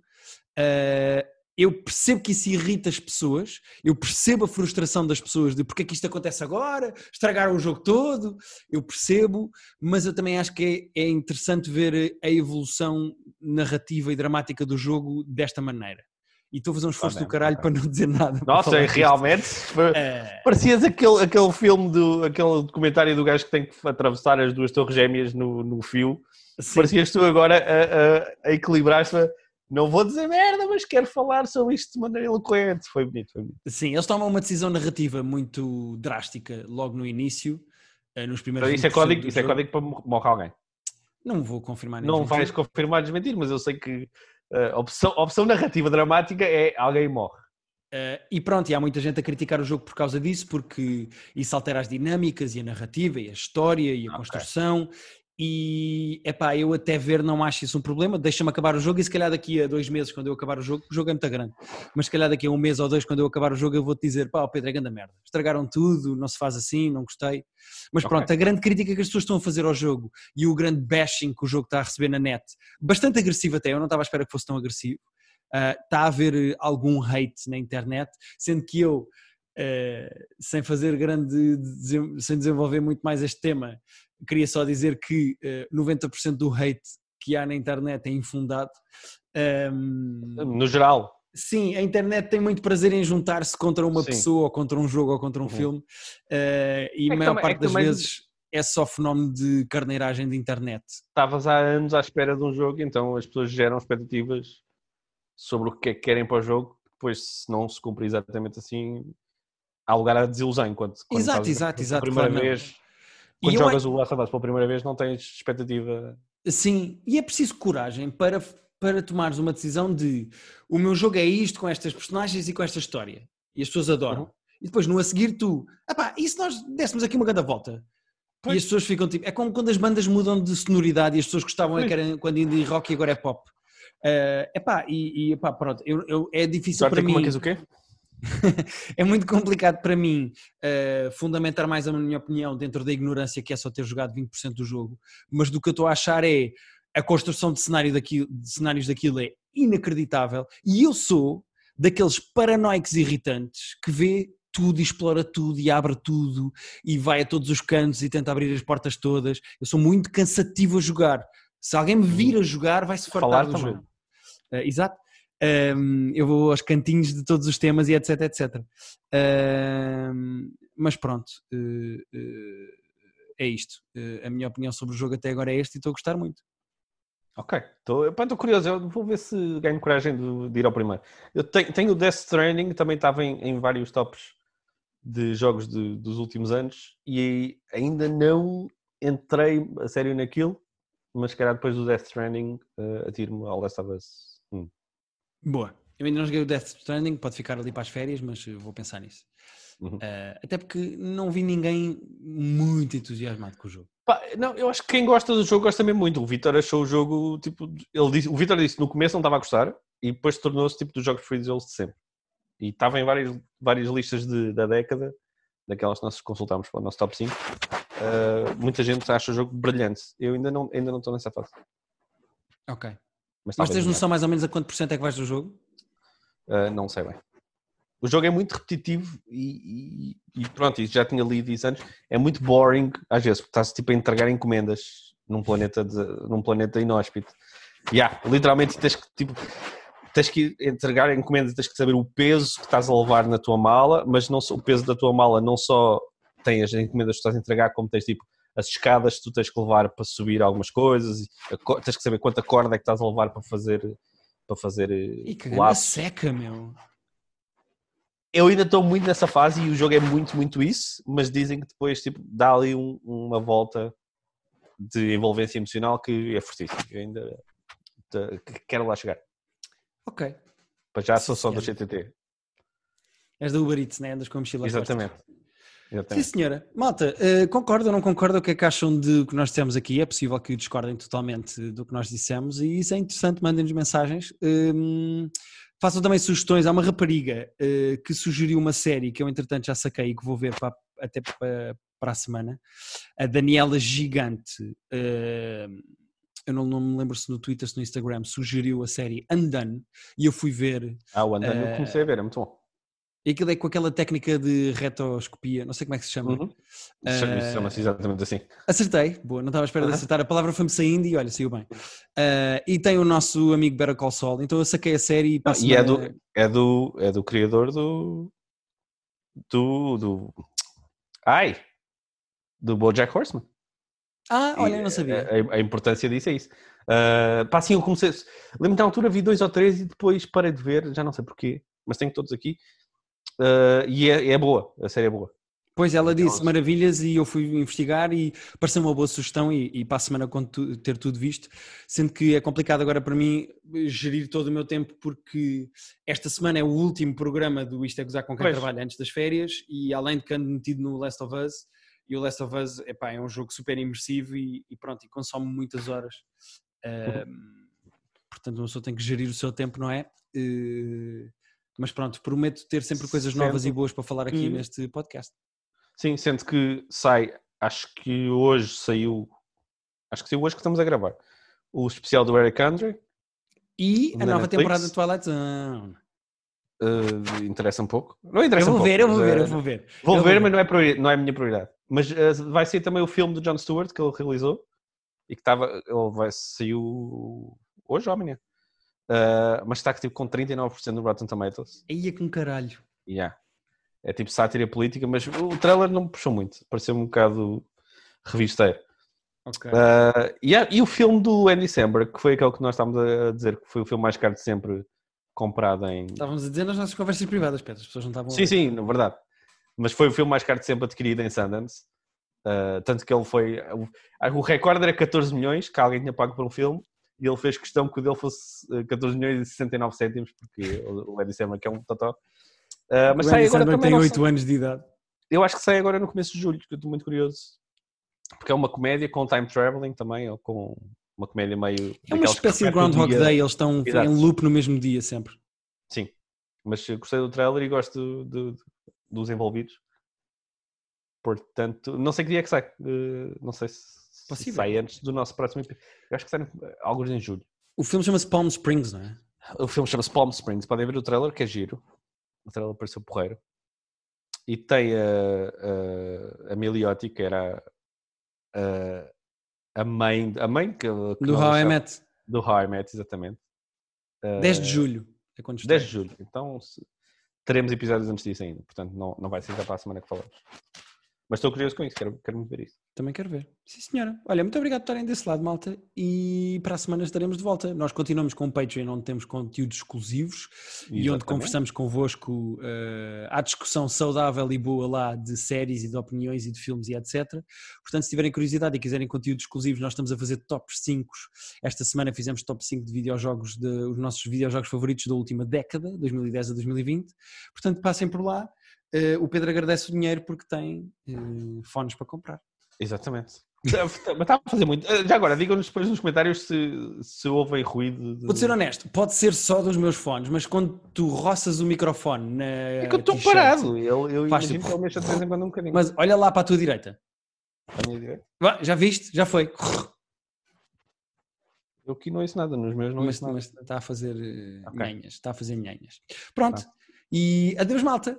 eh, eu percebo que isso irrita as pessoas, eu percebo a frustração das pessoas de porque é que isto acontece agora, estragaram o jogo todo, eu percebo, mas eu também acho que é, é interessante ver a evolução narrativa e dramática do jogo desta maneira. E estou a fazer um esforço bem, do caralho para não dizer nada. Nossa, disto. realmente. Eh, Parecias aquele, aquele filme, do, aquele documentário do gajo que tem que atravessar as duas torres gêmeas no, no fio. sim. Parecias tu agora a, a, a equilibrar-se. Não vou dizer merda, mas quero falar sobre isto de maneira eloquente. Foi bonito, foi bonito. Sim, eles tomam uma decisão narrativa muito drástica logo no início, eh, nos primeiros Isso é 20% código, isso é código para mor- morrer alguém. Não vou confirmar Não vais confirmar desmentir, mas eu sei que Uh, opção, opção narrativa dramática é alguém morre. Uh, e pronto, e há muita gente a criticar o jogo por causa disso, porque isso altera as dinâmicas e a narrativa e a história e a okay. construção. E é pá, eu até ver não acho isso um problema. Deixa-me acabar o jogo e se calhar daqui a dois meses, quando eu acabar o jogo, o jogo é muito grande, mas se calhar daqui a um mês ou dois, quando eu acabar o jogo, eu vou-te dizer: pá, o Pedro é grande merda. Estragaram tudo, não se faz assim, não gostei. Mas okay. pronto, a grande crítica que as pessoas estão a fazer ao jogo e o grande bashing que o jogo está a receber na net, bastante agressivo até, eu não estava à espera que fosse tão agressivo. Uh, está a haver eh, algum hate na internet, sendo que eu, uh, sem fazer grande, sem desenvolver muito mais este tema, queria só dizer que uh, 90% do hate que há na internet é infundado. Um, no geral. Sim, a internet tem muito prazer em juntar-se contra uma sim. pessoa, ou contra um jogo, ou contra um uhum. filme, uh, e é a maior também, parte é das também... vezes é só fenómeno de carneiragem de internet. Estavas há anos à espera de um jogo, então as pessoas geram expectativas sobre o que é que querem para o jogo, depois se não se cumprir exatamente assim, há lugar à desilusão. Enquanto, quando exato, exato, exato. primeira vez, quando jogas o Last of Us pela primeira vez, não tens expectativa. Sim, e é preciso coragem para, para tomares uma decisão de o meu jogo é isto, com estas personagens e com esta história. E as pessoas adoram. Uhum. E depois, no a seguir, tu, pá, e se nós dessemos aqui uma grande volta? Pois. E as pessoas ficam tipo. É como quando as bandas mudam de sonoridade e as pessoas gostavam é que era quando indie rock e agora é pop. Uh, epá, e, e epá, pronto, eu, eu, é difícil Sorte para mim. o quê? <laughs> é muito complicado para mim uh, fundamentar mais a minha opinião dentro da ignorância que é só ter jogado 20% do jogo, mas do que eu estou a achar é a construção de, cenário daquilo, de cenários daquilo é inacreditável e eu sou daqueles paranoicos irritantes que vê tudo e explora tudo e abre tudo e vai a todos os cantos e tenta abrir as portas todas. Eu sou muito cansativo a jogar. Se alguém me vir a jogar, vai-se fartar Falar do também. jogo. Uh, exato. Um, eu vou aos cantinhos de todos os temas e etc, etc. Um, mas pronto, uh, uh, é isto. a minha opinião sobre o jogo até agora é este e estou a gostar muito. Ok, estou curioso, eu vou ver se ganho coragem de, de ir ao primeiro. Eu tenho, tenho o Death Stranding, também estava em, em vários tops de jogos de, dos últimos anos e ainda não entrei a sério naquilo, mas se calhar depois do Death Stranding uh, atiro-me ao Last of Us. Boa. Eu ainda não joguei o Death Stranding, pode ficar ali para as férias, mas vou pensar nisso. Uhum. Uh, até porque não vi ninguém muito entusiasmado com o jogo. Pá, não, eu acho que quem gosta do jogo gosta mesmo muito. O Vitor achou o jogo, tipo, ele disse, o Vitor disse no começo não estava a gostar e depois tornou-se tipo dos jogos preferidos de sempre. E estava em várias, várias listas de, da década, daquelas que nós consultámos para o nosso top 5. Uh, ah, muita gente acha o jogo brilhante. Eu ainda não, ainda não estou nessa fase. Ok. Mas, Mas tens noção mais ou menos a quanto por cento é que vais do jogo? Uh, não sei bem. O jogo é muito repetitivo e, e, e pronto, já tinha lido isso antes. É muito boring às vezes, porque estás tipo a entregar encomendas num planeta, de, num planeta inóspito. Yeah, literalmente tens que tipo, tens que entregar encomendas, tens que saber o peso que estás a levar na tua mala, mas não só, o peso da tua mala não só tem as encomendas que estás a entregar, como tens tipo as escadas que tu tens que levar para subir algumas coisas, tens que saber quanta corda é que estás a levar para fazer para fazer e que grande seca, meu. Eu ainda estou muito nessa fase e o jogo é muito, muito isso, mas dizem que depois tipo, dá ali um, uma volta de envolvência emocional que é fortíssimo. Eu ainda quero lá chegar. Ok. Para já sou só do GTT. És da Uber Eats, né? Andas com a mochila Exatamente. Sim, senhora. Malta, uh, concorda ou não concorda o que é que acham de que nós dissemos aqui? É possível que discordem totalmente do que nós dissemos e isso é interessante, mandem-nos mensagens. Um, façam também sugestões. Há uma rapariga uh, que sugeriu uma série que eu, entretanto, já saquei e que vou ver para, até para, para a semana. A Daniela Gigante. Uh, eu não, não, me lembro se no Twitter, se no Instagram, sugeriu a série Undone e eu fui ver. Ah, o Undone eu comecei a ver, é muito bom. E aquilo é com aquela técnica de retoscopia, não sei como é que se chama. Uhum. Uh, Chama-se exatamente assim. Acertei, boa, não estava à espera uhum. de acertar. A palavra foi-me saindo e olha, saiu bem. Uh, e tem o nosso amigo Better Call Saul, então eu saquei a série e passo. E é do, é, do, é do criador do. Do. do ai! Do Bojack Horseman. Ah, olha, eu não sabia. A, a, importância disso é isso. Uh, pá, assim, eu comecei. Lembro-me na altura vi dois ou três e depois parei de ver, já não sei porquê, mas tenho todos aqui. Uh, e é, é, boa, a série é boa. Pois ela disse maravilhas e eu fui investigar e pareceu uma boa sugestão e, e para a semana quando tu, ter tudo visto, sendo que é complicado agora para mim gerir todo o meu tempo porque esta semana é o último programa do Isto é Gozar com quem Pois. trabalha antes das férias e além de que ando metido no Last of Us e o Last of Us epá, é um jogo super imersivo e, e pronto, e consome muitas horas. Ahm, portanto uma pessoa tem que gerir o seu tempo, não é? Eh, mas pronto, prometo ter sempre coisas novas e boas para falar aqui Hum. neste podcast. Sim, sendo que sai, acho que hoje saiu, acho que saiu hoje que estamos a gravar, o especial do Eric Andre, E a nova Netflix? temporada de Twilight Zone. eh, interessa um pouco. Não Eu interessa um vou pouco. ver, eu vou ver, eh, eu vou ver. Vou Eu ver, mas não é, priori- não é a minha prioridade. Mas eh, vai ser também o filme do John Stewart que ele realizou e que estava, ele vai, saiu hoje ou amanhã. Eh, mas está tipo com 39% no Rotten Tomatoes. Aí é com caralho. Yeah. É tipo sátira política, mas o trailer não me puxou muito. Pareceu um bocado revisteiro. Ok. Uh, e, há- e o filme do Andy Samberg, que foi aquele que nós estávamos a dizer que foi o filme mais caro de sempre comprado em. Estávamos a dizer nas nossas conversas privadas, Pedro, as pessoas não estavam Sim, sim, na verdade. Mas foi o filme mais caro de sempre adquirido em Sundance. Uh, tanto que ele foi. O, o recorde era 14 milhões que alguém tinha pago um filme e ele fez questão que o dele fosse uh, 14 milhões e 69 cêntimos, porque o o Andy Samberg é um totó. Uh, mas o sai Andy agora também. tem não 8 sei- anos de idade. Eu acho que sai agora no começo de julho, que eu estou muito curioso. Porque é uma comédia com time traveling também, ou com uma comédia meio. É uma que espécie de Groundhog. Day, eles estão Exato. em loop no mesmo dia sempre. Sim, mas gostei do trailer e gosto dos envolvidos. Portanto, não sei que dia é que sai. Eh, não sei se, se Possível. sai antes do nosso próximo episódio. Eu acho que sai no- alguns em julho. O filme chama-se Palm Springs, não é? O filme chama-se Palm Springs. Podem ver o trailer, que é giro. O trailer pareceu porreiro. E tem a, a, a Miliotti, que era a, a mãe, a mãe que, que Do How I Met. Do How I Met, exatamente. 10 de Eh, julho. É quando 10 de julho. Então se- teremos episódios antes disso ainda. Portanto, não, não vai ser até para a semana que falamos. Mas estou curioso com isso. Quero, quero muito ver isso. Também quero ver. Sim, senhora. Olha, muito obrigado por estarem desse lado, malta. E para a semana estaremos de volta. Nós continuamos com o Patreon, onde temos conteúdos exclusivos e onde Exatamente. conversamos convosco. Uh, há discussão saudável e boa lá de séries e de opiniões e de filmes e etc. Portanto, se tiverem curiosidade e quiserem conteúdos exclusivos, nós estamos a fazer top 5. Esta semana fizemos top 5 de videojogos, de, os nossos videojogos favoritos da última década, 2010 a 2020. Portanto, passem por lá. Uh, o Pedro agradece o dinheiro porque tem uh, fones para comprar. Exatamente. Mas estava a fazer muito. Eh, Já agora, digam-nos depois nos comentários se, se ouvem ruído. De... Vou ser honesto, pode ser só dos meus fones, mas quando tu roças o microfone na. É que eu estou parado. Eu, eu Faz imagino tipo- que ele mexa de vez em quando um bocadinho. Mas olha lá para a tua direita. À minha direita. Já viste? Já foi. Eu aqui não ouço nada. Nos meus não Mas, ouço nada. mas está a fazer eh, Ok. nhanhas. Está a fazer nhanhas. Pronto. Tá. E adeus, malta.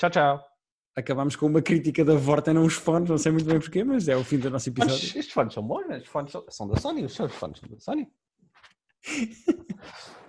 Tchau, tchau. Acabámos com uma crítica da Vorten a uns fones, não sei muito bem porquê, mas é o fim do nosso Mas episódio. estes fones são bons, né? Estes fones são, são da Sony. Os seus fones são da Sony. <laughs>